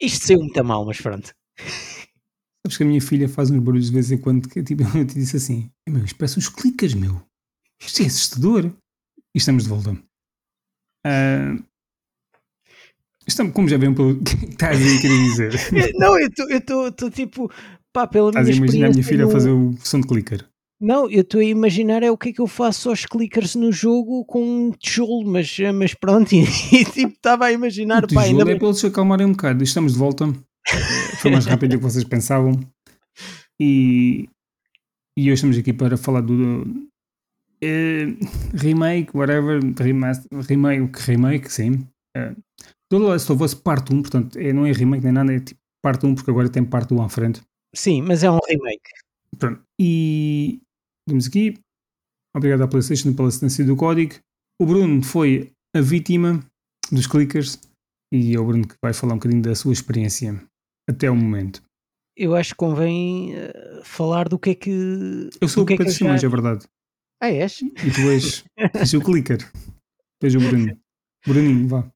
Isto saiu muito a mal, mas pronto. Sabes que a minha filha faz uns barulhos de vez em quando que tipo, eu te disse assim: meu, isto parece uns clicas, meu. Isto é assustador. E estamos de volta. Uh, estamos, como já viram pelo que estás aí a querer dizer. Não, eu estou tipo, pá, pela estás minha a imaginar a minha filha a fazer o som de clicker. Não, eu estou a imaginar é o que é que eu faço aos clickers no jogo com um tijolo, mas, mas pronto, e, e tipo estava a imaginar. O tijolo pá, ainda é para eles se acalmarem um bocado. Estamos de volta. Foi mais rápido do que vocês pensavam. E, e hoje estamos aqui para falar do, do uh, remake, whatever, remaster, remake, remake, sim. Uh, do Last of Us parte 1, portanto, é, não é remake nem nada, é tipo parte 1, porque agora tem parte 1 à frente. Sim, mas é um remake. Pronto. E temos aqui. Obrigado à PlayStation pela assistência do código. O Bruno foi a vítima dos clickers e é o Bruno que vai falar um bocadinho da sua experiência até o momento. Eu acho que convém uh, falar do que é que. Eu sou o que é que já... é verdade. Ah, és? E tu és, és o clicker. És o Bruno. Bruninho, vá.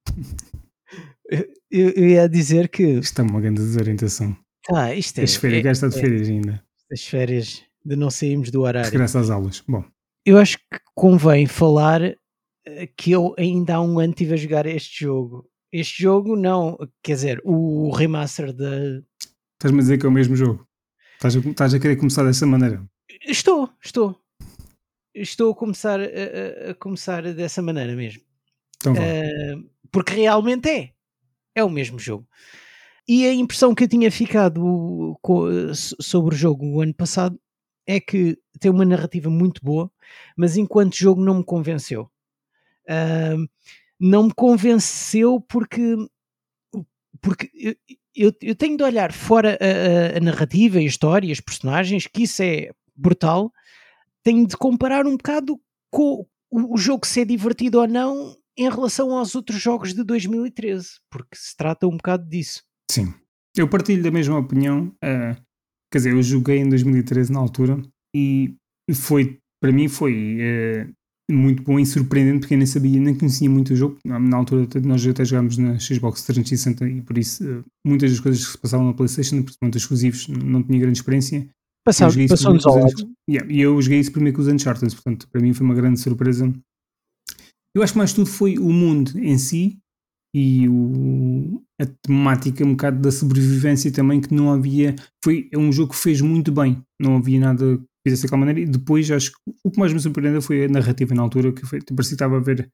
Eu, eu, ia dizer que. Isto é uma grande desorientação. Tá, isto é. As férias, é, está de férias é, ainda. As férias de não sairmos do horário. Regressa às aulas. Bom. Eu acho que convém falar eh, que eu ainda há um ano estive a jogar este jogo. Este jogo não, quer dizer, o remaster da. Estás-me a dizer que é o mesmo jogo? Estás a, estás a querer começar dessa maneira? Estou, estou. Estou a começar a, a começar dessa maneira mesmo. Então uh, porque realmente é. É o mesmo jogo. E a impressão que eu tinha ficado sobre o jogo o ano passado é que tem uma narrativa muito boa, mas enquanto jogo não me convenceu. Uh, não me convenceu porque, porque eu, eu, eu tenho de olhar fora a, a, narrativa, a história, os personagens, que isso é brutal. Tenho de comparar um bocado com o, o jogo ser divertido ou não em relação aos outros jogos de 2013, porque se trata um bocado disso. Sim, eu partilho da mesma opinião. Uh, quer dizer, eu joguei em 2013 na altura e foi, para mim, foi uh, muito bom e surpreendente porque eu nem sabia, nem conhecia muito o jogo. Na, altura, nós até jogámos na Xbox 360 e por isso uh, muitas das coisas que se passavam na PlayStation, principalmente os exclusivos, não tinha grande experiência. Passou-nos ao lado. Yeah, e eu joguei isso primeiro com os Uncharted, portanto, para mim foi uma grande surpresa. Eu acho que mais tudo foi o mundo em si e o, a temática um bocado da sobrevivência também que não havia foi é um jogo que fez muito bem. Não havia nada que fizesse daquela maneira. E depois acho que o que mais me surpreendeu foi a narrativa na altura que foi, parecia que estava a ver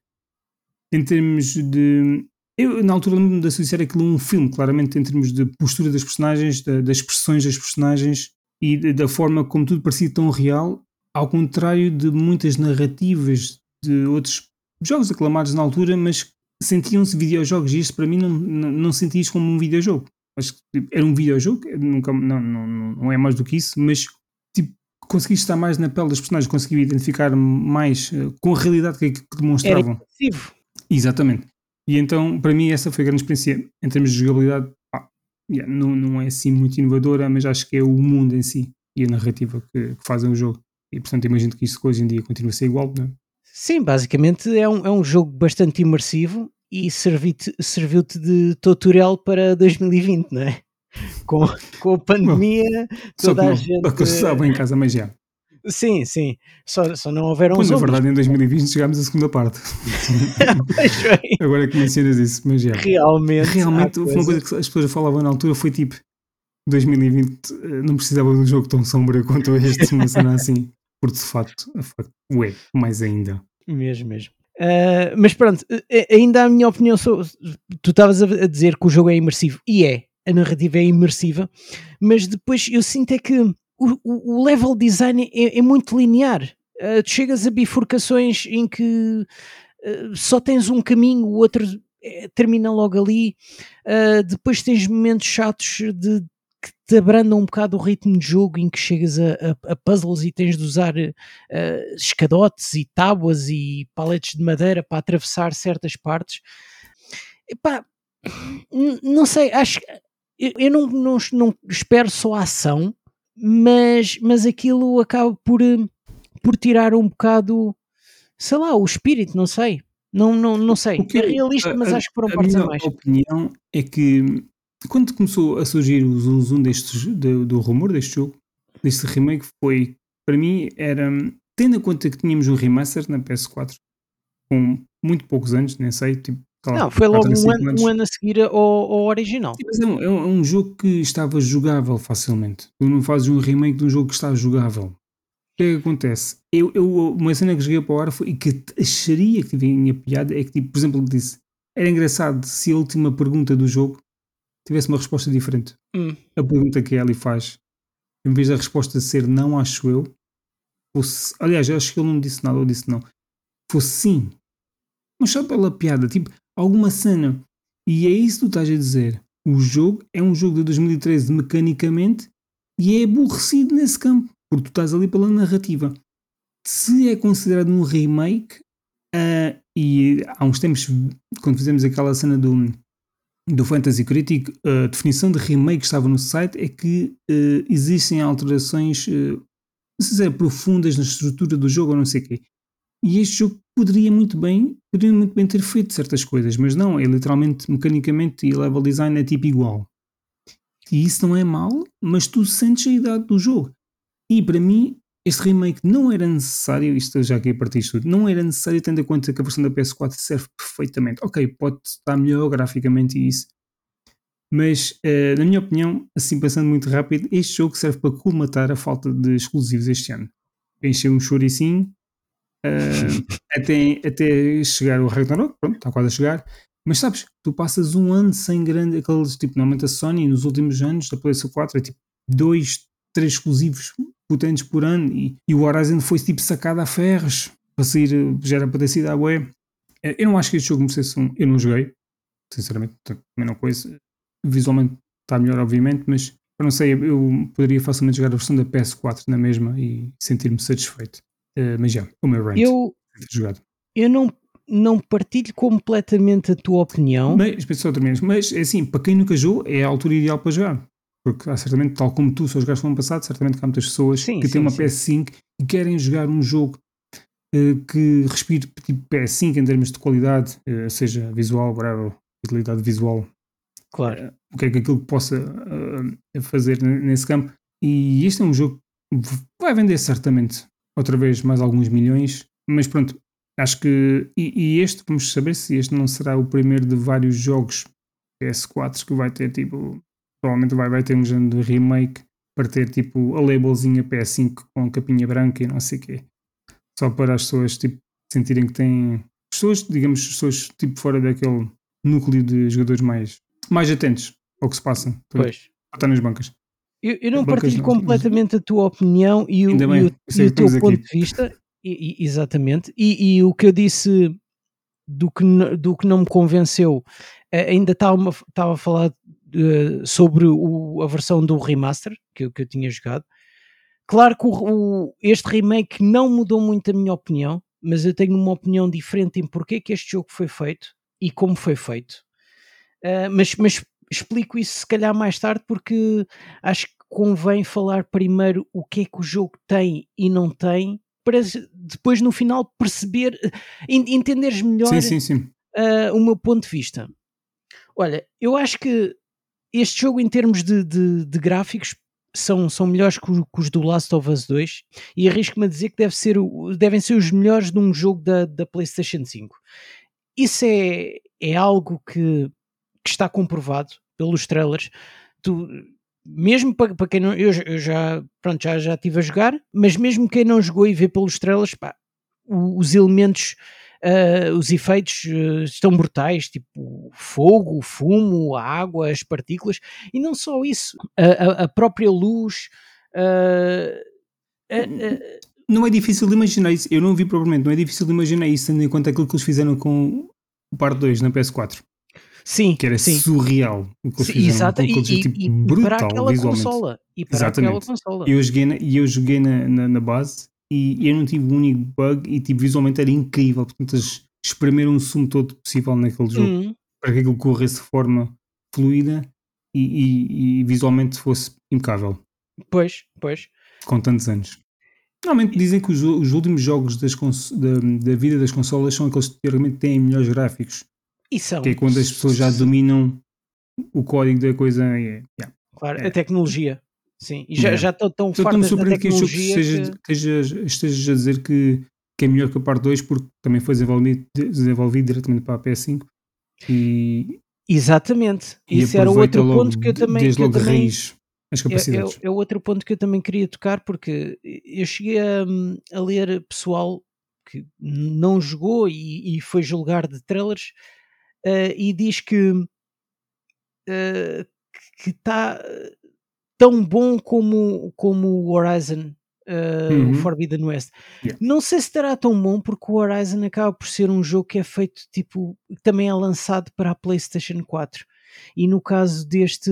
em termos de eu na altura lembro-me de associar aquilo a um filme claramente em termos de postura das personagens da, das expressões das personagens e de, da forma como tudo parecia tão real ao contrário de muitas narrativas de outros jogos aclamados na altura mas sentiam-se videojogos e isto para mim não, não, não senti isto como um videojogo. Acho que tipo, era um videojogo, nunca, não, não, não é mais do que isso, mas tipo, consegui estar mais na pele das personagens, consegui identificar mais uh, com a realidade que, que demonstravam. Era impossível. Exatamente. E então, para mim, essa foi a grande experiência. Em termos de jogabilidade, pá, yeah, não, não é assim muito inovadora, mas acho que é o mundo em si e a narrativa que, que fazem o jogo. E portanto, imagino que isso hoje em dia continua a ser igual, não é? Sim, basicamente é um, é um jogo bastante imersivo e serviu-te de tutorial para 2020, não é? Com, com a pandemia, toda Só a gente. Que em casa, mas já. Sim, sim. Só, só não houveram Pois, na verdade, em 2020 chegámos à segunda parte. Agora que mencionas isso, mas já. Realmente. Realmente, uma coisa que as pessoas falavam na altura foi tipo: 2020 eh, não precisava de um jogo tão sombrio quanto este, uma cena assim. Porque de facto, de facto, ué, mais ainda. Mesmo, mesmo. Uh, mas pronto, ainda a minha opinião sobre. Tu estavas a dizer que o jogo é imersivo, e é, a narrativa é imersiva, mas depois eu sinto é que o, o level design é, é muito linear. Uh, tu chegas a bifurcações em que uh, só tens um caminho, o outro termina logo ali. depois tens momentos chatos de que te abrandam um bocado o ritmo de jogo em que chegas a, a, a puzzles e tens de usar uh, escadotes e tábuas e paletes de madeira para atravessar certas partes. Epá, não sei, acho eu, eu não, não, não espero só a ação, mas, mas aquilo acaba por, eh, por tirar um bocado, sei lá, o espírito, não sei. Não, não, não sei. Que, é realista, mas a, acho que foram partes a mais. A minha opinião é que quando começou a surgir o zoom zoom deste, do, do rumor deste jogo, deste remake, foi para mim era tendo em conta que tínhamos um remaster na PS4 com muito poucos anos, nem sei, tipo. Não, foi logo um ano, um ano, a seguir ao, ao original. Mas é um, é um, jogo que estava jogável facilmente. Tu não fazes um remake de um jogo que está jogável. O que é que acontece? Eu, eu, uma cena que joguei para o ar foi, e que acharia que tinha piada é que, tipo, por exemplo, disse era engraçado se a última pergunta do jogo tivesse uma resposta diferente. Hum. A pergunta que a Ellie faz, em vez da resposta ser não, acho eu, fosse. Aliás, acho que ele não disse nada, ou disse não. Fosse sim. Mas só pela piada, tipo, alguma cena. E é isso que tu estás a dizer. O jogo é um jogo de 2013 mecanicamente e é aborrecido nesse campo, porque tu estás ali pela narrativa. Se é considerado um remake, uh, e há uns tempos, quando fizemos aquela cena do, do Fantasy Critic, a definição de remake que estava no site é que uh, existem alterações, uh, se é profundas na estrutura do jogo ou não sei o quê. E este jogo poderia muito bem, poderia muito bem ter feito certas coisas, mas não, é literalmente, mecanicamente e level design é tipo igual. E isso não é mal, mas tu sentes a idade do jogo. E para mim, este remake não era necessário, isto já aqui a partir de tudo, não era necessário tendo em conta que a versão da PS4 serve perfeitamente. Ok, pode estar melhor graficamente e isso, mas uh, na minha opinião, assim pensando muito rápido, este jogo serve para colmatar a falta de exclusivos este ano. Encher um choricinho uh, até, até chegar o Ragnarok, pronto, está quase a chegar. Mas sabes, tu passas um ano sem grande, aqueles tipo, normalmente a Sony nos últimos anos da PlayStation 4 é tipo dois, três exclusivos potentes por ano e, e o Horizon foi tipo sacado a ferros para sair, já era para ter sido à web. Eh, eu não acho que este jogo merecesse um. Eu não joguei, sinceramente, também não conheço. Visualmente está melhor, obviamente, mas eu não sei, eu poderia facilmente jogar a versão da PS4 na mesma e sentir-me satisfeito. Uh, mas já, o meu rant. Eu, jogado. eu não, não partilho completamente a tua opinião. Mas, mas é assim, para quem nunca jogou, é a altura ideal para jogar. Porque há certamente, tal como tu só jogaste no ano passado, certamente que há muitas pessoas sim, que sim, têm uma sim. PS5 e querem jogar um jogo uh, que respire tipo PS5 em termos de qualidade, uh, seja visual, whatever, utilidade visual. Claro. Uh, o que é que aquilo possa fazer nesse campo. E este é um jogo que vai vender certamente outra vez mais alguns milhões, mas pronto, acho que. E, e este, vamos saber se este não será o primeiro de vários jogos PS4 que vai ter tipo provavelmente vai, vai ter um género de remake para ter tipo a labelzinha PS5 com capinha branca e não sei o quê. Só para as pessoas tipo, sentirem que têm. Pessoas, digamos, pessoas tipo fora daquele núcleo de jogadores mais, mais atentos ao que se passa. Pois. Estar nas bancas. Eu, eu não bancas partilho não, completamente mas... a tua opinião e o, e o, e o teu ponto aqui. de vista. E, exatamente. E, o que eu disse do que, do que não me convenceu, eh, ainda estava, estava a falar uh, sobre o, a versão do remaster que, que eu tinha jogado. Claro que o, o, este remake não mudou muito a minha opinião, mas eu tenho uma opinião diferente em porquê que este jogo foi feito e como foi feito. Uh, mas, mas explico isso se calhar mais tarde porque acho que convém falar primeiro o que é que o jogo tem e não tem para depois no final perceber, entenderes melhor sim, sim, sim. Uh, o meu ponto de vista. Olha, eu acho que este jogo, em termos de, de, de gráficos, são, são melhores que, os do Last of Us 2 e arrisco-me a dizer que deve ser, devem ser os melhores de um jogo da, da PlayStation 5. Isso é, é algo que, que está comprovado pelos trailers. Tu, mesmo para, para quem não. Eu, eu, já, pronto, já, já estive a jogar, mas mesmo quem não jogou e vê pelos trailers, pá, os elementos uh, os efeitos uh, estão brutais, tipo fogo, fumo, a água, as partículas, e não só isso, a, a própria luz. Uh, não é difícil de imaginar isso, eu não vi propriamente, não é difícil de imaginar isso, tendo em conta aquilo que eles fizeram com o Part 2 na PS4. Sim, que era sim. surreal o que eles fizeram. Exato, e, tipo, e, brutal, para aquela visualmente. consola. E para Exatamente. aquela consola. Eu joguei na, eu joguei na, na, na base e eu não tive um único bug e tipo, visualmente era incrível. Portanto, eles espremeram o sumo todo possível naquele jogo uhum. para que aquilo corresse de forma fluida e, e, e, visualmente fosse impecável. Pois, pois. Com tantos anos. Normalmente dizem que os, os últimos jogos das da, da, vida das consolas são aqueles que teoricamente têm melhores gráficos. E são. Que é quando as pessoas já dominam o código da coisa é. Yeah, claro, é. a tecnologia. Sim, e já, Yeah. já estão tão estou-me fartas da surpreender que este jogo esteja, que... estejas, estejas a dizer que, que é melhor que a parte 2 porque também foi desenvolvido, desenvolvido diretamente para a PS5 e, Exatamente. e Isso era outro logo, ponto que eu também, desde eu logo também raiz as é, capacidades. é, é outro ponto que eu também queria tocar, porque eu cheguei a, a ler pessoal que não jogou e, e foi julgar de trailers eh, e diz que eh, que está tão bom como, como o Horizon, eh, Uhum. o Forbidden West. Yeah. Não sei se estará tão bom porque o Horizon acaba por ser um jogo que é feito tipo, também é lançado para a PlayStation 4. E no caso deste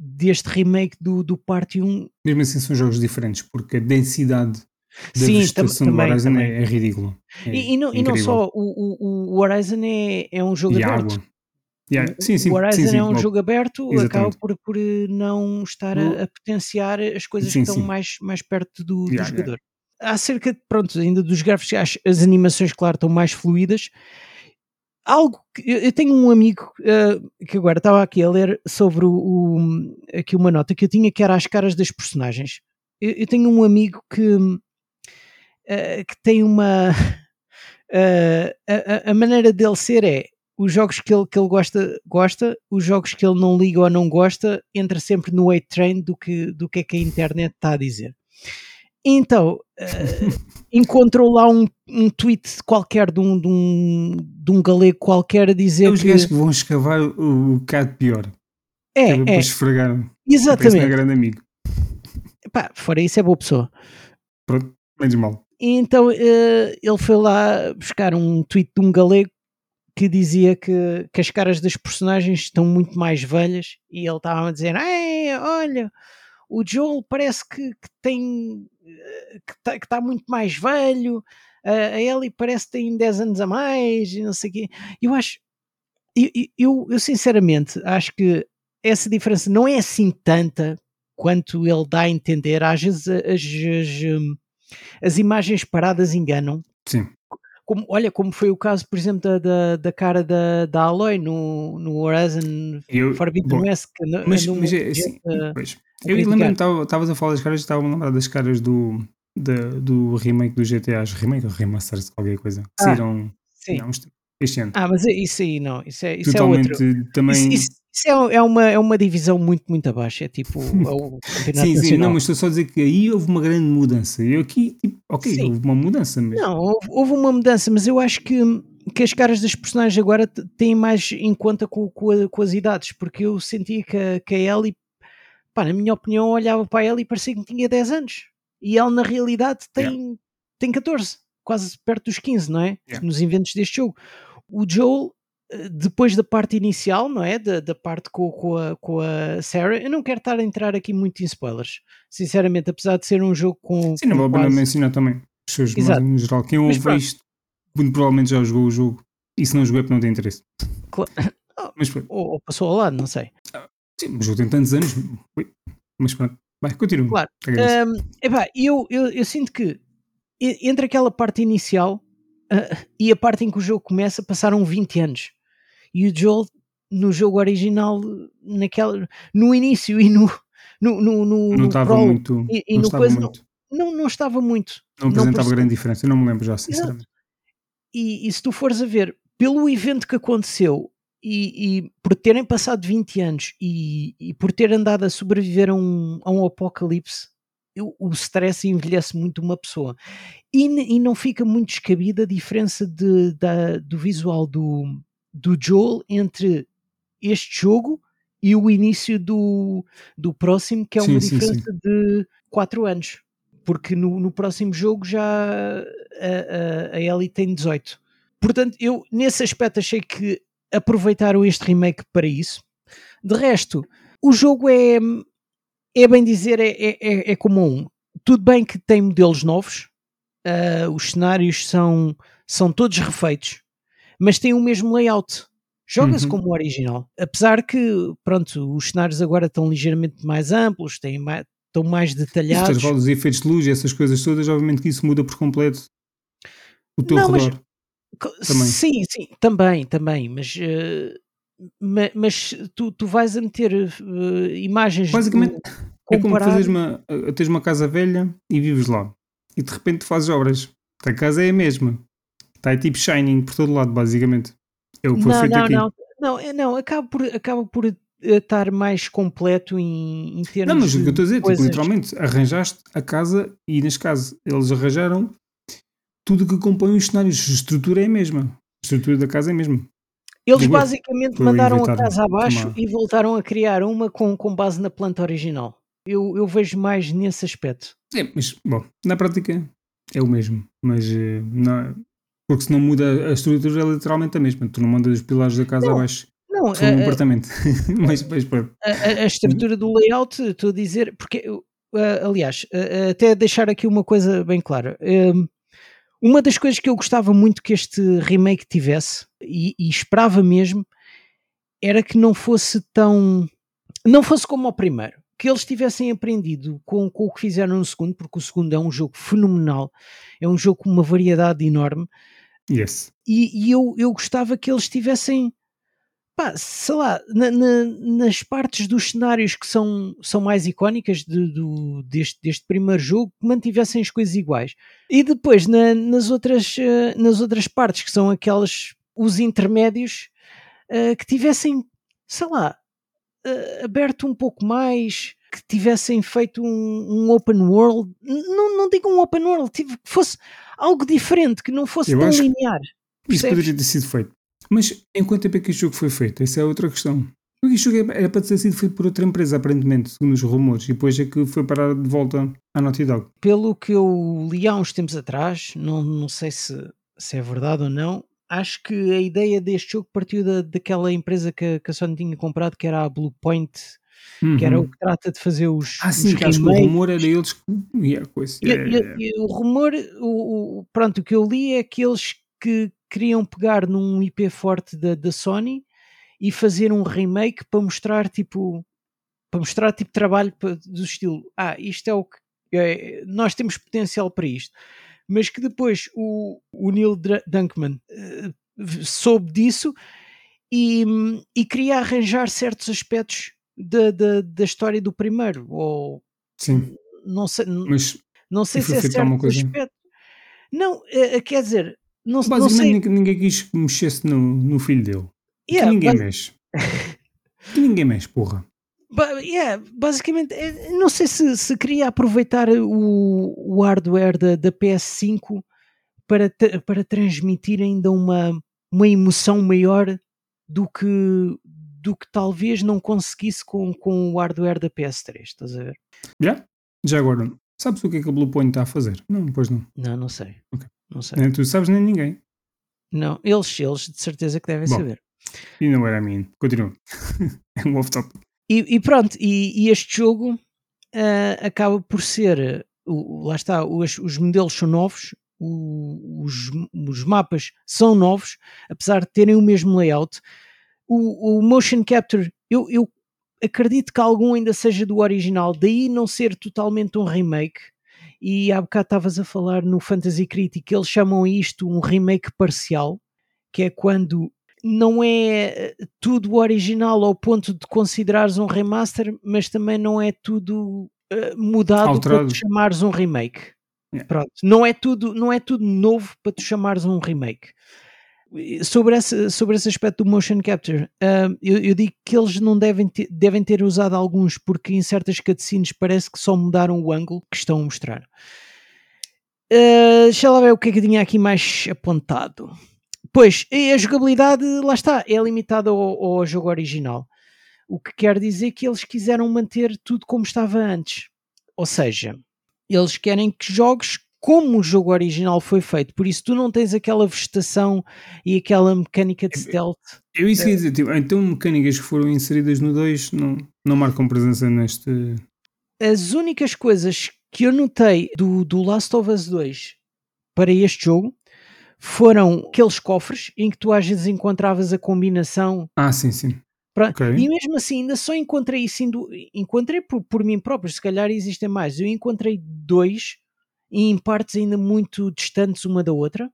deste remake do, do Party 1, Mesmo assim são jogos diferentes porque a densidade da sim, tam- vegetação do também, Horizon também. é, é ridícula. É E, e não, e não só, o, o, o Horizon é, é um jogo E aberto. água. Yeah, Sim, sim, o Horizon sim, é um jogo aberto, acaba Exatamente. por, por eh, não estar a, a potenciar as coisas que estão mais, mais perto do, do Yeah, yeah. jogador. Acerca, de, pronto, ainda dos gráficos, as, as animações, claro, estão mais fluídas. Algo que eu, tenho um amigo eh, que agora estava aqui a ler sobre o, o- aqui uma nota que eu tinha que era as caras das personagens. Eu, eu tenho um amigo que, eh, que tem uma a, a- a maneira dele ser é os jogos que ele, que ele gosta, gosta, os jogos que ele não liga ou não gosta, entra sempre no hate train do que, do que é que a internet está a dizer. Então, eh, encontrou lá um, um tweet qualquer de um, de, um, de um galego qualquer a É dizer os que. gajos que vão escavar o, o bocado pior. É, é, esfregar. Exatamente. um grande amigo. Pá, fora isso é boa pessoa. Pronto, menos mal. Então eh, ele foi lá buscar um tweet de um galego que dizia que, que as caras das personagens estão muito mais velhas e ele estava a dizer: olha, o Joel parece que, que tem eh, que está muito mais velho, a a Ellie parece que tem 10 anos a mais e não sei o quê. Eu acho, eu, eu, eu sinceramente acho que essa diferença não é assim tanta quanto ele dá a entender. Às vezes as, as, hum, as imagens paradas enganam. Sim. Como, olha, como foi o caso, por exemplo, da, da, da cara da, da Aloy no, no Horizon Eu, Forbidden West. mas, andou mas é assim, a- a Eu lembro-me, tava- estavas a falar das caras, estava-me a lembrar das caras do, da- do remake do GTA, remake ou remaster, qualquer coisa, que Ah, saíram Sim. tempos, este ano. Ah, mas é- isso aí não, isso é, isso é Totalmente outro. também. Isso, isso- isso é, é uma, é uma divisão muito, muito abaixo. É tipo é o campeonato sim, sim, não, mas estou só a dizer que aí houve uma grande mudança. Eu aqui, tipo, ok, Sim. houve uma mudança, mas Não, houve, houve uma mudança, mas eu acho que, que as caras das personagens agora têm mais em conta com, com, a- com as idades, porque eu sentia que a, que a Ellie, pá, na minha opinião, olhava para ela e parecia que tinha 10 anos. E ela, na realidade, tem, tem 14, quase perto dos 15, não é? Yeah. Nos inventos deste jogo. O Joel, depois da parte inicial, não é? Da, da parte com, com, a, com a Sarah, eu não quero estar a entrar aqui muito em spoilers, sinceramente, apesar de ser um jogo com. sim, não com a pena quase- mencionar também. As pessoas, mas em geral, quem Mas ouve pronto. isto, muito provavelmente já jogou o jogo. E se não jogou é porque não tem interesse. Cla- Oh. Mas ou, ou passou ao lado, não sei. sim, o jogo tem tantos anos. Mas pronto, vai, continua. Claro. Um, epá, eu, eu, eu sinto que entre aquela parte inicial ah, e a parte em que o jogo começa passaram 20 anos. E o Joel, no jogo original, naquela, no início e no, no, no, no, não estava prólogo muito. e, e não no estava coisa, muito. não, não estava muito. Não apresentava grande diferença. Eu não me lembro já, sinceramente. E, e se tu fores a ver, pelo evento que aconteceu e, e por terem passado 20 anos e, por ter andado a sobreviver a um, a um apocalipse, eu- o stress envelhece muito uma pessoa. E, e não fica muito descabida a diferença de, da- do visual do, do Joel entre este jogo e o início do, do próximo, que é Sim, uma sim, diferença de 4 anos. Porque no, no próximo jogo já a, a, a Ellie tem 18. Portanto, eu nesse aspecto achei que aproveitaram este remake para isso. De resto, o jogo é, é bem dizer, é, é, é- é como um. Tudo bem que tem modelos novos, ah, os cenários são, são todos refeitos, mas tem o mesmo layout. Joga-se Uhum. como o original. Apesar que, pronto, os cenários agora estão ligeiramente mais amplos, têm mais, estão mais Os detalhados. intervalos, os efeitos de luz e essas coisas todas, obviamente que isso muda por completo o teu Não, mas- redor. Co- Também. Sim, sim, também, também, mas eh, ma- mas tu, tu vais a meter uh, imagens. Basicamente, É como fazeres uma, uh, tens uma casa velha e vives lá. E de repente fazes obras. A casa é a mesma. Está aí tipo Shining por todo lado, basicamente. É o que foi Não, feito não, aqui. não, não, é- não, acaba por, acaba por uh, estar mais completo em, em termos Não, mas o que eu estou a dizer, tipo, literalmente, arranjaste a casa e neste caso eles arranjaram tudo que compõe os cenários. A estrutura é a mesma. A estrutura da casa é a mesma. Eles Digo basicamente mandaram a casa abaixo uma- e voltaram a criar uma com, com base na planta original. Eu, eu vejo mais nesse aspecto. É, mas, bom, na prática é o mesmo. Mas, eh, não, porque se não muda a estrutura, é literalmente a mesma. Tu não mandas os pilares da casa Não, abaixo. Não, um a- a- apartamento. mas, mas a, a- estrutura do layout, estou a dizer, porque, aliás, até deixar aqui uma coisa bem clara. Hum, uma das coisas que eu gostava muito que este remake tivesse, e, e esperava mesmo, era que não fosse tão. não fosse como o primeiro. Que eles tivessem aprendido com, com o que fizeram no segundo, porque o segundo é um jogo fenomenal, é um jogo com uma variedade enorme, Yes. e, e eu, eu gostava que eles tivessem, pá, sei lá, na- na- nas partes dos cenários que são, são mais icónicas de- do, deste, deste primeiro jogo, que mantivessem as coisas iguais. E depois na- nas, outras, eh, nas outras partes, que são aquelas, os intermédios, eh, que tivessem, sei lá, eh, aberto um pouco mais, que tivessem feito um, um open world, não, não digo um open world, tive- que fosse algo diferente, que não fosse Eu tão linear. Isso Percebes? poderia ter sido feito. Mas em quanto tempo é que este jogo foi feito? Essa é outra questão. Porque este jogo era para ter sido feito por outra empresa, aparentemente, segundo os rumores, e depois é que foi parar de volta à Naughty Dog. pelo que eu li há uns tempos atrás, não, não sei se, se é verdade ou não, acho que a ideia deste jogo partiu da, daquela empresa que, que a Sony tinha comprado, que era a Bluepoint, que era Uhum. o que trata de fazer os, Ah, sim, os que acho que o rumor era eles que. Yeah, coisa. E, e- yeah. e o rumor, o, o- pronto, o que eu li é que eles que queriam pegar num IP forte da, da Sony e fazer um remake para mostrar tipo para mostrar tipo trabalho do estilo ah, isto é o que é, nós temos potencial para isto mas que depois o, o Neil Dr- Druckmann eh, soube disso e, e queria arranjar certos aspectos da, da, da história do primeiro ou Sim, não sei, mas não sei se é certo aspecto. Não, é, é, quer dizer, não, não basicamente sei. ninguém, ninguém quis que mexesse no, no filho dele. Yeah, que ninguém mexe. que ninguém mexe, porra. yeah, basicamente, é, não sei se, se queria aproveitar o, o hardware da, da PS5 para, para transmitir ainda uma, uma emoção maior do que, do que talvez não conseguisse com, com o hardware da PS3. Estás a ver? Já? Já agora, sabes o que é que a Bluepoint está a fazer? Não, pois não. Não, não sei. Ok. Não sei. Nem tu sabes, nem ninguém. Não, eles, eles de certeza que devem Bom. saber. E não era a mim. Continua. é um off-top. E, e pronto, e, e este jogo ah, acaba por ser, o- lá está, os, os modelos são novos, o- os, os mapas são novos, apesar de terem o mesmo layout. O, o motion capture, eu, eu acredito que algum ainda seja do original, daí não ser totalmente um remake. E há bocado estavas a falar no Fantasy Critic, eles chamam isto um remake parcial, que é quando não é eh, tudo original ao ponto de considerares um remaster, mas também não é tudo eh, mudado para tu chamares um remake. Yeah. Pronto, não é tudo, não é tudo novo para tu chamares um remake. Sobre esse, sobre esse aspecto do motion capture, ah, eu, eu digo que eles não devem ter, devem ter usado alguns, porque em certas cutscenes parece que só mudaram o ângulo que estão a mostrar. Ah, deixa lá ver o que é que tinha aqui mais apontado. Pois, a jogabilidade, lá está, é limitada ao, ao jogo original. O que quer dizer que eles quiseram manter tudo como estava antes. Ou seja, eles querem que jogues como o jogo original foi feito. Por isso, tu não tens aquela vegetação e aquela mecânica de stealth. Eu isso ia dizer, tipo, então mecânicas que foram inseridas no 2 não, não marcam presença neste. As únicas coisas que eu notei do, do Last of Us 2 para este jogo foram aqueles cofres em que tu às vezes encontravas a combinação Ah, sim, sim. Pra- Ok. E mesmo assim, ainda só encontrei isso, encontrei por, por mim próprio, se calhar existem mais. Eu encontrei dois, e em partes ainda muito distantes uma da outra.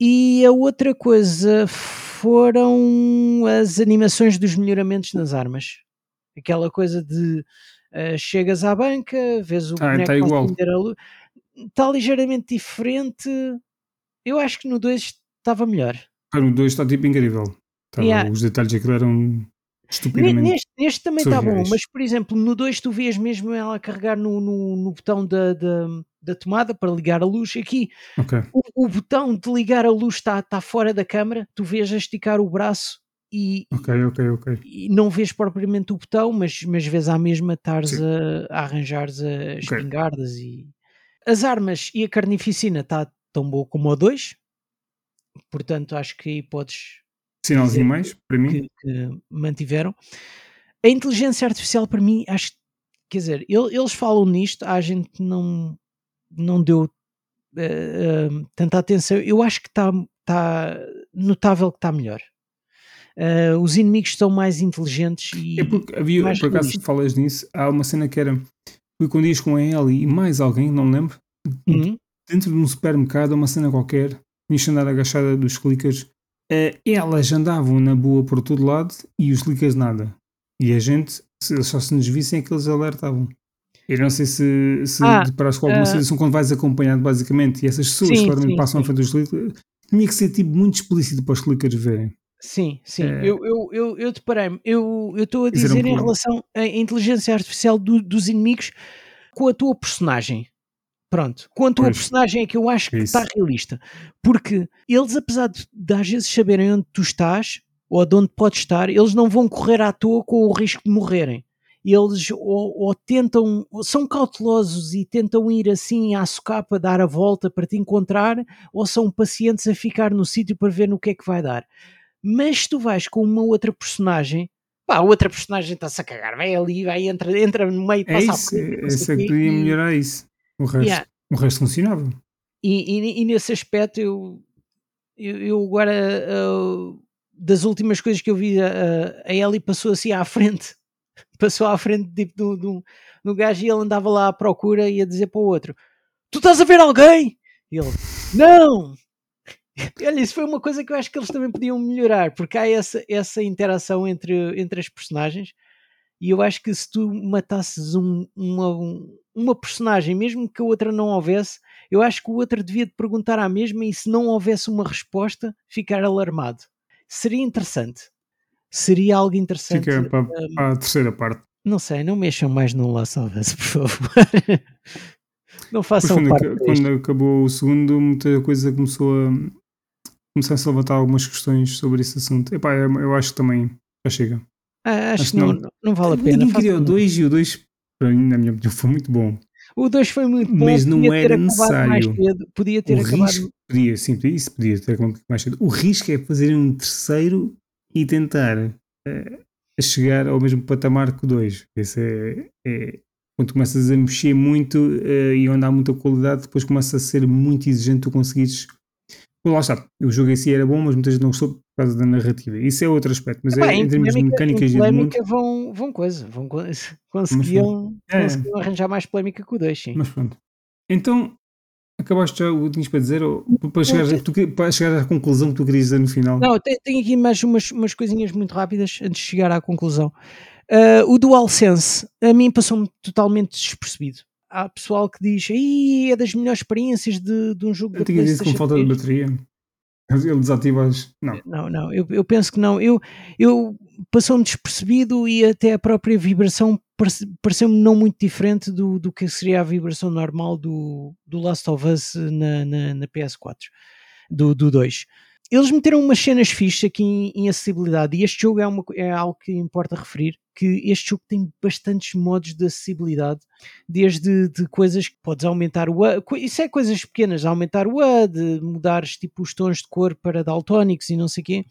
E a outra coisa foram as animações dos melhoramentos nas armas. Aquela coisa de uh, chegas à banca, vês o ah, está igual. Está ligeiramente diferente. Eu acho que no 2 estava melhor. Ah, no 2 está tipo incrível. yeah. Os detalhes aquilo eram estupidamente. Neste, neste também está bom, mas por exemplo, no 2 tu vês mesmo ela carregar no, no, no botão da, da, da, tomada para ligar a luz. Aqui okay. o, o, botão de ligar a luz está, está fora da câmara, tu vês a esticar o braço e, okay, okay, okay. e não vês propriamente o botão, mas, mas vês à mesma estares a, a arranjar as espingardas e as armas e a carnificina está tão boa como o 2, portanto acho que aí podes Sinalzinho mais, para mim. Que, que, mantiveram. A inteligência artificial, para mim, acho quer dizer, eles falam nisto, a gente não, não deu uh, uh, tanta atenção. Eu acho que está tá notável que está melhor. Uh, os inimigos estão mais inteligentes e. É porque havia, por acaso, falas nisso, há uma cena que era. Fui com dias com a Ellie e mais alguém, não me lembro. Uhum. Dentro de um supermercado, uma cena qualquer, tinha andar agachada dos clickers elas andavam na boa por todo lado e os clickers nada. E a gente, se só se nos vissem, é que eles alertavam. Eu não sei se, se ah, deparaste com alguma uh, situação quando vais acompanhado, basicamente, e essas pessoas sim, claramente sim, passam sim. à frente dos clickers, tinha que ser tipo muito explícito para os clickers verem. Sim, sim. É... Eu, eu, eu, eu deparei-me. Eu estou a dizer um em relação à inteligência artificial do, dos inimigos com a tua personagem. Pronto. Quanto ao personagem é que eu acho que está realista. Porque eles, apesar de, de às vezes saberem onde tu estás ou de onde podes estar, eles não vão correr à toa com o risco de morrerem. Eles ou, ou tentam, ou são cautelosos e tentam ir assim à socapa, dar a volta para te encontrar, ou são pacientes a ficar no sítio para ver no que é que vai dar. Mas se tu vais com uma outra personagem, pá, a outra personagem está-se a cagar, vai ali, vai, entra, entra no meio, é passa isso, a Essa é que podia melhorar isso. O resto, yeah. o resto funcionava. E, e, e, nesse aspecto eu, eu, eu agora uh, das últimas coisas que eu vi uh, a Ellie passou assim à frente passou à frente tipo do, do, do gajo e ele andava lá à procura e ia dizer para o outro tu estás a ver alguém? E ele não Olha, isso foi uma coisa que eu acho que eles também podiam melhorar, porque há essa, essa interação entre, entre as personagens, e eu acho que se tu matasses um, uma, uma personagem, mesmo que a outra não houvesse, eu acho que o outro devia te perguntar à mesma e se não houvesse uma resposta, ficar alarmado. Seria interessante. Seria algo interessante. Fica para, um, para a terceira parte. Não sei, não mexam mais no Last of Us, por favor. não façam quando, parte quando acabou o segundo, muita coisa começou a começar a levantar algumas questões sobre esse assunto. Epá, eu acho que também já chega. Ah, acho, acho, que não, não, não vale a pena. Ninguém queria o 2 e o 2 para mim, na minha opinião, foi muito bom. O 2 foi muito bom, mas não era necessário. Podia ter o acabado. Risco, podia, sim, isso podia ter acabado mais cedo. O risco é fazer um terceiro e tentar uh, chegar ao mesmo patamar que o 2. Esse é, é, quando começas a mexer muito uh, e a andar muita qualidade, depois começa a ser muito exigente tu conseguires lá está, o jogo em si era bom, mas muita gente não gostou causa da narrativa. Isso é outro aspecto, mas é, em, termos de mecânicas de mundo. vão, vão coisa, vão, conseguiam, é. conseguiam arranjar mais polémica que o 2, sim. Mas pronto. Então, acabaste já o que tinhas para dizer, ou para chegar, para chegar à conclusão que tu querias dizer no final? Não, tenho, tenho aqui mais umas, umas coisinhas muito rápidas antes de chegar à conclusão. Uh, o DualSense, a mim passou-me totalmente despercebido há pessoal que diz é das melhores experiências de, de um jogo eu tinha dito com falta de bateria ele desativa as... não. Não, não eu, eu penso que não. Eu, eu passou-me despercebido e até a própria vibração pareceu-me não muito diferente do, do que seria a vibração normal do, do Last of Us na, na, na PS4 do, do 2 eles meteram umas cenas fixas aqui em, em, acessibilidade e este jogo é, uma, é algo que importa referir que este jogo tem bastantes modos de acessibilidade desde de coisas que podes aumentar o HUD, isso é coisas pequenas, aumentar o HUD, mudares tipo os tons de cor para daltónicos e não sei o quê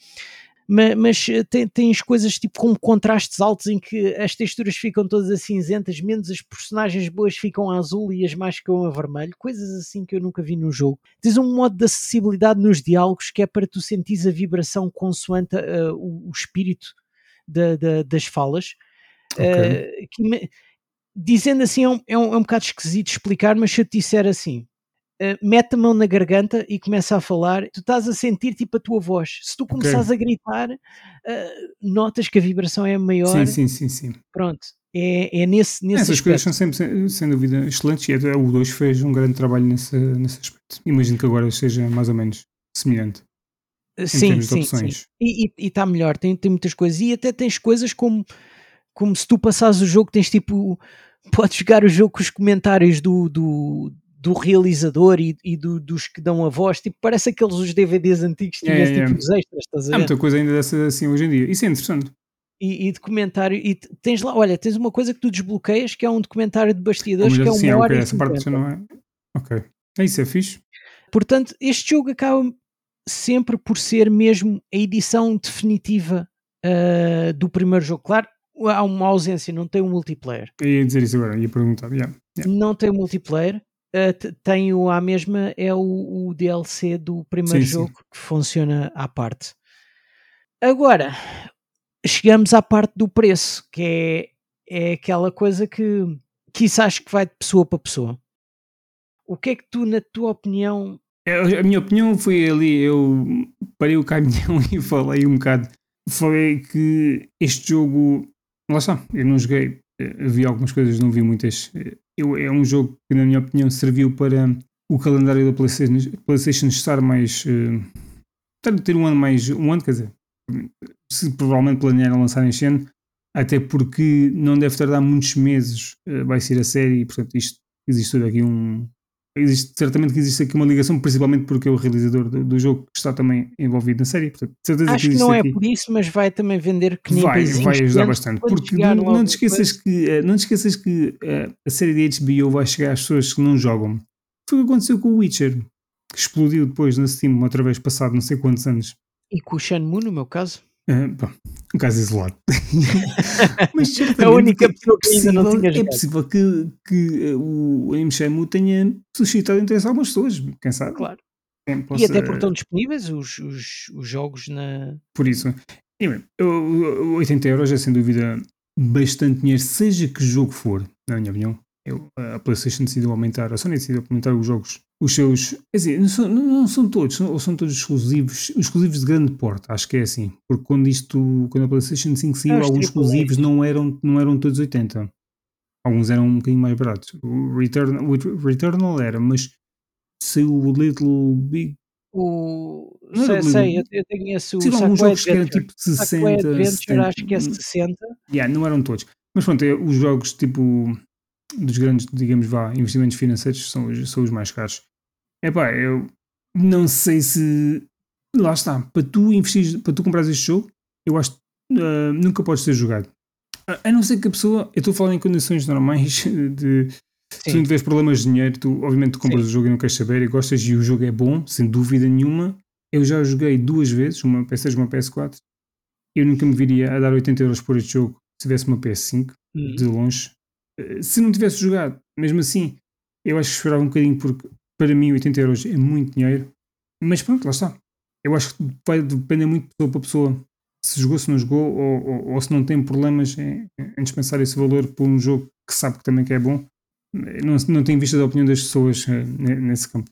mas, mas eh, tem, tens coisas tipo como contrastes altos em que as texturas ficam todas a cinzentas, menos as personagens boas ficam a azul e as más ficam a vermelho, coisas assim que eu nunca vi no jogo. Tens um modo de acessibilidade nos diálogos que é para tu sentires a vibração consoante uh, o, o, espírito da, da, das falas. Okay. Uh, me, dizendo assim é um, é, um, é um bocado esquisito explicar, mas se eu te disser assim, mete a mão na garganta e começa a falar, tu estás a sentir tipo a tua voz. Se tu começares okay. a gritar, uh, notas que a vibração é maior. Sim, sim, sim, sim. Pronto. É, é nesse, nesse Essas coisas são sempre, sem dúvida, excelentes e o 2 fez um grande trabalho nesse, nesse aspecto. Imagino que agora seja mais ou menos semelhante. Sim, sim, sim. E está melhor, tem, tem muitas coisas. E até tens coisas como, como se tu passares o jogo, tens tipo. Podes jogar o jogo com os comentários do, do, do realizador e, e do, dos que dão a voz, tipo, parece aqueles os DVDs antigos que é, é, tipo os extras, estás a ver? Há muita coisa ainda dessa assim hoje em dia, isso é interessante. E, e documentário, e tens lá, olha, tens uma coisa que tu desbloqueias que é um documentário de bastidores que é uma hora okay, essa parte não é. Ok, é isso, é fixe. Portanto, este jogo acaba sempre por ser mesmo a edição definitiva uh, do primeiro jogo. Claro, há uma ausência, não tem um multiplayer. Eu ia dizer isso agora, ia perguntar. Yeah, yeah. Não tem multiplayer, uh, tenho a mesma, é o, o DLC do primeiro sim, jogo sim. que funciona à parte. Agora, chegamos à parte do preço, que é, é aquela coisa que, que isso acho que vai de pessoa para pessoa. O que é que tu, na tua opinião. É, a minha opinião foi ali, eu parei o caminhão e falei um bocado. Foi que este jogo. Lá está, eu não joguei, eh, vi algumas coisas, não vi muitas. Eu, é um jogo que, na minha opinião, serviu para o calendário da PlayStation, PlayStation estar mais. Uh, ter um ano mais. Um ano, quer dizer, se provavelmente planearam lançar este ano, até porque não deve tardar muitos meses, uh, vai ser a série, e portanto isto existe aqui um. Existe, certamente que existe aqui uma ligação, principalmente porque é o realizador do, do jogo que está também envolvido na série. Portanto, Acho que, que não é aqui. é por isso, mas vai também vender que nem Vai, vai ajudar bastante. Porque não, não, te esqueças que, não te esqueças que a série de HBO vai chegar às pessoas que não jogam. Foi o que aconteceu com o Witcher, que explodiu depois na Steam outra vez, passado não sei quantos anos. E com o Shenmue, no meu caso? Uh, bom, um caso isolado. Mas a única pessoa que ainda não tinha É possível que, que uh, o M. tenha suscitado interesse a algumas pessoas, quem sabe? Claro. Possa... E até porque estão disponíveis os, os, os jogos na. Por isso. Bem, 80 euros é sem dúvida bastante dinheiro, seja que jogo for, na minha opinião. A PlayStation decidiu aumentar, a Sony decidiu aumentar os jogos os seus. Quer dizer, não são, não são todos, ou são todos exclusivos, exclusivos de grande porte, acho que é assim. Porque quando isto, quando a PlayStation 5 saiu, é alguns exclusivos não eram, não eram todos 80. Alguns eram um bocadinho mais baratos. O Returnal, o Returnal era, mas saiu o Little Big. O. Não sei, sei, eu, eu tenho esse. Sim, alguns jogos que eram tipo 60. Adventure, 70. acho que é 60. Yeah, não eram todos. Mas pronto, é, os jogos tipo dos grandes, digamos, vá, investimentos financeiros são, são os mais caros. Epá, eu não sei se. Lá está. Para tu investir, para tu comprares este jogo, eu acho que uh, nunca pode ser jogado. A, não ser que a pessoa. Eu estou a falar em condições normais de. Se não tiveres problemas de dinheiro, tu obviamente tu compras Sim. o jogo e não queres saber e gostas e o jogo é bom, sem dúvida nenhuma. Eu já joguei duas vezes, uma PS3 e uma PS4. Eu nunca me viria a dar 80 euros por este jogo se tivesse uma PS5, uhum. de longe. Eh, se não tivesse jogado, mesmo assim, eu acho que esperava um bocadinho porque para mim 80 euros é muito dinheiro, mas pronto, lá está. Eu acho que vai depender muito de pessoa para pessoa. Se jogou, se não jogou, ou, ou, ou se não tem problemas em, em, dispensar esse valor por um jogo que sabe que também que é bom. Não, não tenho visto a opinião das pessoas uh, nesse campo.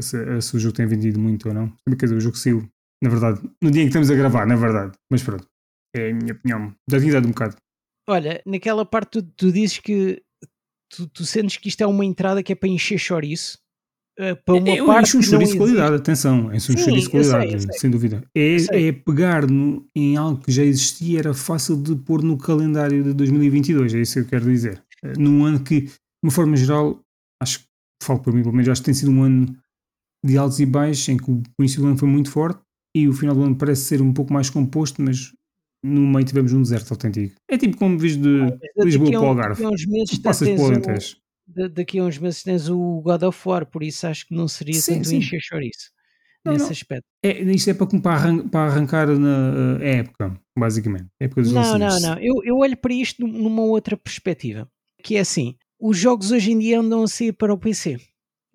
Se, se, o jogo tem vendido muito ou não. Quer dizer, o jogo saiu, na verdade, no dia em que estamos a gravar, na verdade. Mas pronto, é a minha opinião. Já tinha dado um bocado. Olha, naquela parte tu, tu dizes que tu, tu, sentes que isto é uma entrada que é para encher chouriço eh, para uma eu parte. um chouriço de qualidade, atenção, é um chouriço de qualidade, sei, sei. sem dúvida. É, é pegar no, em algo que já existia, era fácil de pôr no calendário de 2022, é isso que eu quero dizer. Eh, num ano que, de uma forma geral, acho que falo por mim, pelo menos acho que tem sido um ano de altos e baixos, em que o início do ano foi muito forte e o final do ano parece ser um pouco mais composto, mas no meio tivemos um deserto autêntico. É tipo como vis de ah, Lisboa para o Algarve. Passas para o Alentejo daqui a uns meses tens o God of War, por isso acho que não seria sim, tanto sim. encher chouriço não, nesse não. aspecto. É, isto é para, para, arrancar na uh, época, basicamente. Época dos não, não, não. Eu, eu olho para isto numa outra perspectiva, que é assim, os jogos hoje em dia andam a sair para o PC,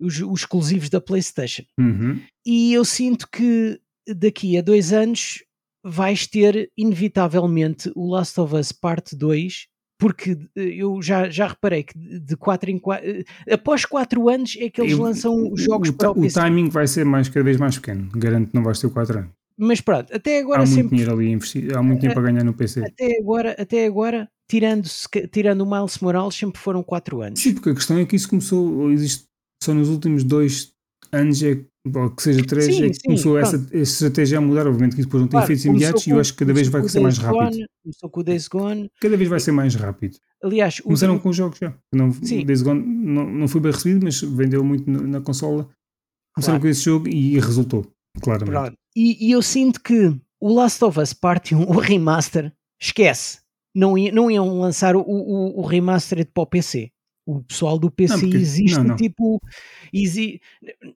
os, os exclusivos da Playstation. Uhum. E eu sinto que daqui a dois anos vais ter inevitavelmente o Last of Us Parte 2 porque eu já, já reparei que de 4 em 4, após 4 anos é que eles eu, lançam jogos o, para o, PC. O timing vai ser mais, cada vez mais pequeno, garanto que não vais ter 4 anos. Mas pronto, até agora há sempre. Muito dinheiro ali investido, há muito dinheiro para ganhar no PC. Até agora, até agora tirando, tirando o Miles Morales, sempre foram 4 anos. Sim, porque a questão é que isso começou, existe só nos últimos 2 anos é que seja 3, sim, é que começou essa, essa, estratégia a mudar, obviamente que depois não tem claro, efeitos imediatos com, e eu acho que cada vez vai ser mais rápido. Gone, começou com o Days Gone. Cada vez vai ser mais rápido. Aliás, começaram o... com os jogos já. Não, sim. Days Gone não, não foi bem recebido, mas vendeu muito na consola. Começaram claro. com esse jogo e resultou, claramente. E, e, eu sinto que o Last of Us Part 1, o remaster, esquece. Não, ia, não iam lançar o, o, o remastered para o PC. O pessoal do PC não, porque, existe, não, não. tipo, exi,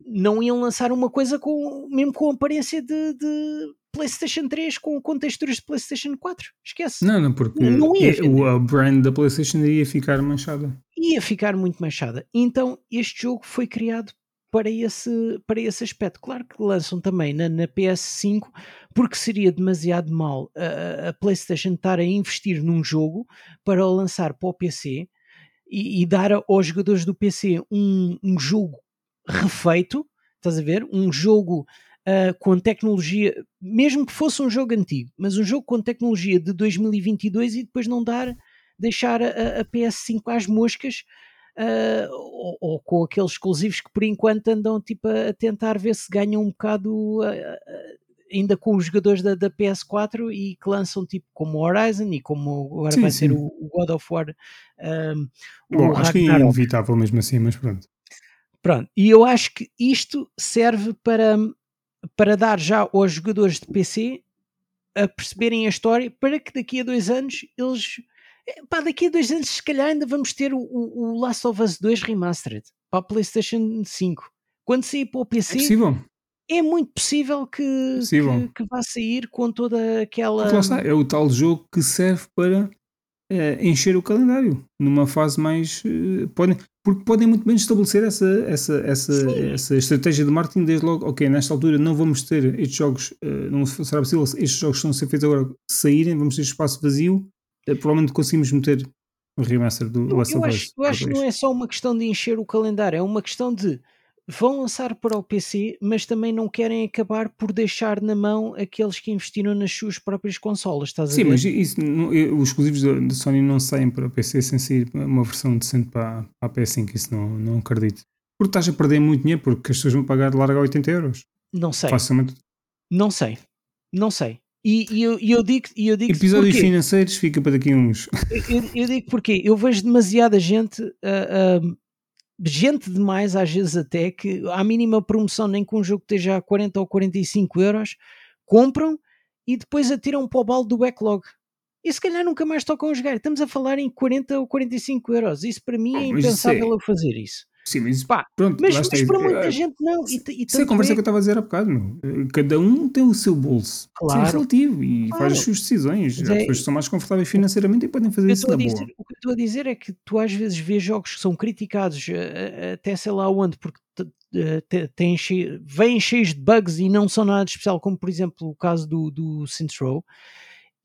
não iam lançar uma coisa com, mesmo com aparência de, de PlayStation 3 com, com texturas de PlayStation 4. Esquece. Não, não, porque não ia é, o, a brand da PlayStation ia ficar manchada. Ia ficar muito manchada. Então, este jogo foi criado para esse, para esse aspecto. Claro que lançam também na, na PS5, porque seria demasiado mal a, a, PlayStation estar a investir num jogo para o lançar para o PC e, e dar aos jogadores do PC um, um, jogo refeito, estás a ver? Um jogo uh, com tecnologia, mesmo que fosse um jogo antigo, mas um jogo com tecnologia de 2022 e depois não dar, deixar a, a PS5 às moscas uh, ou, ou, com aqueles exclusivos que por enquanto andam tipo a, tentar ver se ganham um bocado uh, ainda com os jogadores da, da, PS4 e que lançam tipo como Horizon e como agora sim, vai sim. ser o, o, God of War um, Bom, acho que é inevitável mesmo assim, mas pronto. Pronto, e eu acho que isto serve para, para dar já aos jogadores de PC a perceberem a história para que daqui a dois anos eles Pá, daqui a dois anos, se calhar, ainda vamos ter o, o, Last of Us 2 Remastered para a PlayStation 5. Quando sair para o PC, é, é muito possível que, possível. que, que, vá sair com toda aquela. Está, é o tal jogo que serve para é, encher o calendário numa fase mais. Uh, podem, porque podem muito bem estabelecer essa, essa, essa, essa estratégia de marketing desde logo. Ok, nesta altura não vamos ter estes jogos, uh, não será possível estes jogos estão a ser feitos agora saírem, vamos ter espaço vazio provavelmente conseguimos meter o remaster do não, of Us. Eu acho que não é só uma questão de encher o calendário, é uma questão de vão lançar para o PC, mas também não querem acabar por deixar na mão aqueles que investiram nas suas próprias consolas, estás Sim, a ver? mas isso, os exclusivos da Sony não saem para o PC sem sair uma versão decente para, para a PS5, isso não, não acredito. Porque estás a perder muito dinheiro, porque as pessoas vão pagar de larga 80 euros. Não sei. Facilmente. Não sei. Não sei. E, e, eu, e eu digo, e eu digo Episódios porquê? financeiros fica para daqui uns. Eu, eu, digo porque eu vejo demasiada gente, uh, gente demais, às vezes até, que à mínima promoção, nem com um jogo esteja a 40 ou 45 euros, compram e depois atiram para o balde do backlog. E se calhar nunca mais tocam a jogar. Estamos a falar em 40 ou 45 euros. Isso para mim é impensável é... eu fazer isso. Sim, mas Pá, pronto, mas, mas para muita é, gente não. E, e isso é a conversa é... que eu estava a dizer há bocado, meu. Cada um tem o seu bolso. Claro. É relativo e claro. faz as suas decisões. Mas As é... pessoas são mais confortáveis financeiramente e podem fazer isso na dizer, boa. O que eu estou a dizer é que tu às vezes vês jogos que são criticados uh, até sei lá onde, porque têm cheio, vêm cheios de bugs e não são nada de especial, como por exemplo o caso do, do Saints Row.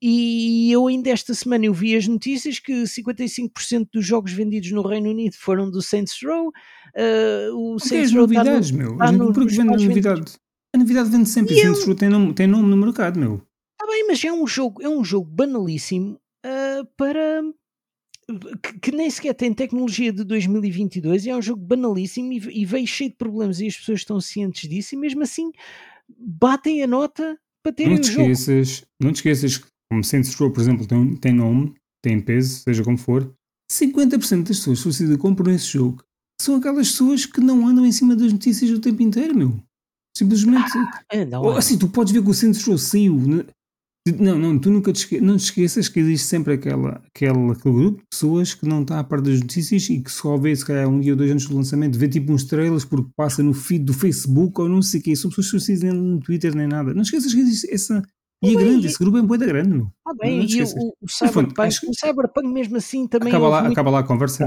E eu ainda esta semana eu vi as notícias que 55% dos jogos vendidos no Reino Unido foram do Saints Row. Uh, o Saints Row novidades, tá no, meu. Tá no, Porque vende a novidade. A novidade vende sempre. E Saints Row tem nome, tem nome no mercado, meu. Está bem, mas é um jogo, é um jogo banalíssimo uh, para que, que, nem sequer tem tecnologia de 2022 e é um jogo banalíssimo e, e veio cheio de problemas e as pessoas estão cientes disso e mesmo assim batem a nota para terem não te o jogo. Esqueças, não te esqueças como Saints Row, por exemplo, tem, tem nome, tem peso, seja como for, 50% das pessoas que compram esse jogo são aquelas pessoas que não andam em cima das notícias o tempo inteiro, meu. Simplesmente. Ah, não, assim, tu podes ver que o Saints Row saiu. Né? Não, não, tu nunca te, esque... não te esqueças que existe sempre aquela, aquela, aquele grupo de pessoas que não está a par das notícias e que só vê, se calhar, um dia ou dois antes do lançamento, vê tipo uns trailers porque passa no feed do Facebook ou não sei o quê. São pessoas que não no Twitter nem nada. Não esqueças que existe essa, e é grande, esse grupo é muito grande, meu. Ah, bem, e o, o, Cyberpunk, o Cyberpunk mesmo assim também. Acaba lá, muito... acaba lá a conversa.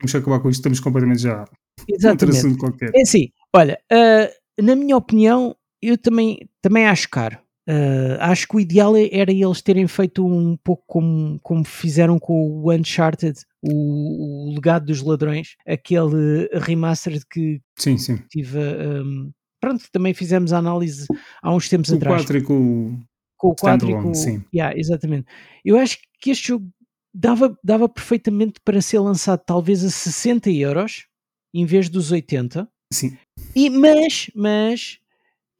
Vamos acabar com isto, estamos completamente já. Exatamente. É assim, olha, uh, na minha opinião, eu também, também acho caro. Uh, acho que o ideal é, era eles terem feito um pouco como, como fizeram com o Uncharted, o, o legado dos ladrões, aquele remaster que sim, sim. tive. Um, pronto, também fizemos a análise há uns tempos com atrás. O 4 e com, com o 4 e com sim. Yeah, exatamente. Eu acho que este jogo dava, dava perfeitamente para ser lançado talvez a 60 euros em vez dos 80. Sim. E, mas, mas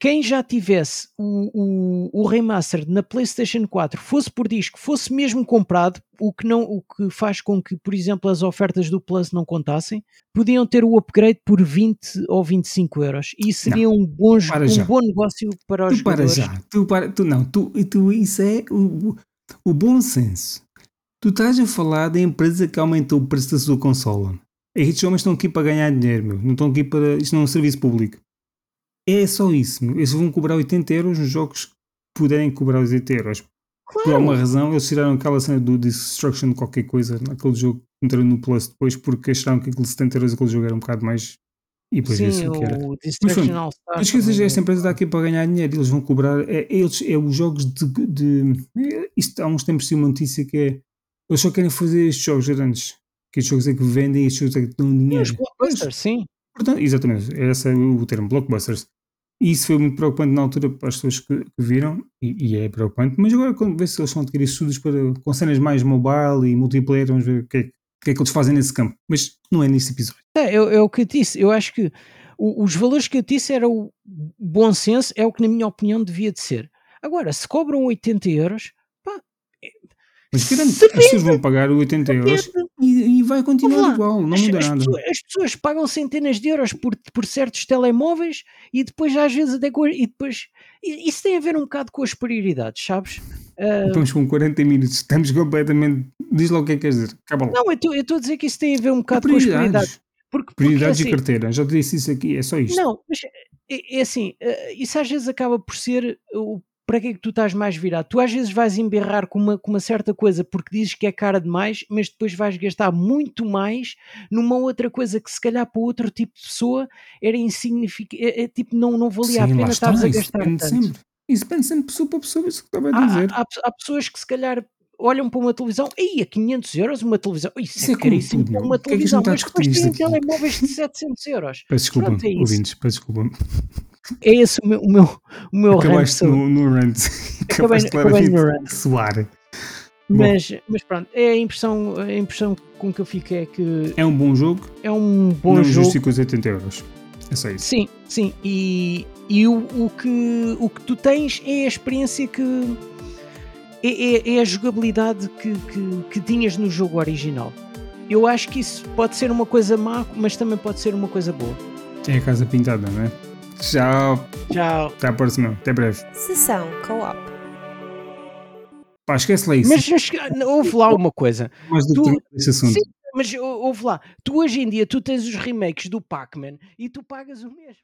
quem já tivesse o, o, o, remaster na PlayStation 4 fosse por disco, fosse mesmo comprado, o que, não, o que faz com que, por exemplo, as ofertas do Plus não contassem, podiam ter o upgrade por 20 ou 25 euros. E isso seria não, um, bom, um bom negócio para os tu jogadores. Para já, tu para tu não, tu, tu isso é o, o bom senso. Tu estás a falar da empresa que aumentou o preço da sua consola. Estes homens estão aqui para ganhar dinheiro, meu. Não estão aqui para. Isto não é um serviço público. É só isso. Eles vão cobrar 80 euros nos jogos que puderem cobrar 80 euros. Claro. Por alguma razão, eles tiraram aquela cena do Destruction qualquer coisa naquele jogo que entrou no Plus depois porque acharam que aquele 70 euros aquele jogo era um bocado mais. E depois Sim, isso que era. o All Stars. Não esqueças, esta empresa está aqui para ganhar dinheiro. Eles vão cobrar. É, eles, é os jogos de. de isto há uns tempos tinha uma notícia que é. Eles só querem fazer estes jogos grandes. Que estes jogos é que vendem e estes jogos é que dão dinheiro. Os blockbusters, sim. Portanto, exatamente, esse é o termo, blockbusters. E isso foi muito preocupante na altura para as pessoas que, que viram, e, e, é preocupante, mas agora quando vê se eles vão adquirir estudos para, com cenas mais mobile e multiplayer, vamos ver o que, é, o que é que eles fazem nesse campo. Mas não é nesse episódio. É, é, é o que eu disse, eu acho que o, os valores que eu disse eram o bom senso, é o que na minha opinião devia de ser. Agora, se cobram 80 euros, pá, mas grande, as pessoas vão pagar 80 euros e, e vai continuar igual, não as, muda as nada. Pessoas, as pessoas pagam centenas de euros por, por certos telemóveis e depois às vezes até com, e depois isso tem a ver um bocado com as prioridades, sabes? Uh, Estamos com 40 minutos, estamos completamente. Diz lá o que é que queres dizer. Acaba lá. Não, eu estou a dizer que isso tem a ver um bocado com as prioridades. Porque, prioridades porque, assim, e carteira, já te disse isso aqui, é só isto. Não, mas é, é assim, isso às vezes acaba por ser o para que é que tu estás mais virado? Tu às vezes vais emberrar com uma, com uma certa coisa porque dizes que é cara demais, mas depois vais gastar muito mais numa outra coisa que se calhar para outro tipo de pessoa era insignificante, é, é, tipo, não, não valia Sim, a pena estares a gastar tanto. Sempre. Isso depende sempre pessoa para pessoa, isso que estava a dizer. Há, há, há, pessoas que se calhar olham para uma televisão, e a 500 euros uma televisão, isso, isso é, é caríssimo para uma televisão, que é que mas depois têm telemóveis de 700 euros. Peço desculpa, Pronto, é ouvintes, peço desculpa. É esse o meu, o meu, o meu Acabaste rant. No, no rant. Acabaste acabei, no rant. suar. Mas, mas pronto, é a impressão, a impressão com que eu fico é que. É um bom jogo. É um bom não jogo. Não justifica os 80 euros. É só isso. Sim, sim. E, e o, o, que, o que tu tens é a experiência que. É, é, é a jogabilidade que, que, que tinhas no jogo original. Eu acho que isso pode ser uma coisa má, mas também pode ser uma coisa boa. É a casa pintada, não é? Tchau. Tchau. Até a próxima. Até breve. Sessão Co-op. Pá, esquece lá isso. Mas houve lá uma coisa. Mais do tu, que esse assunto. Sim, mas houve lá. Tu hoje em dia tu tens os remakes do Pac-Man e tu pagas o mesmo.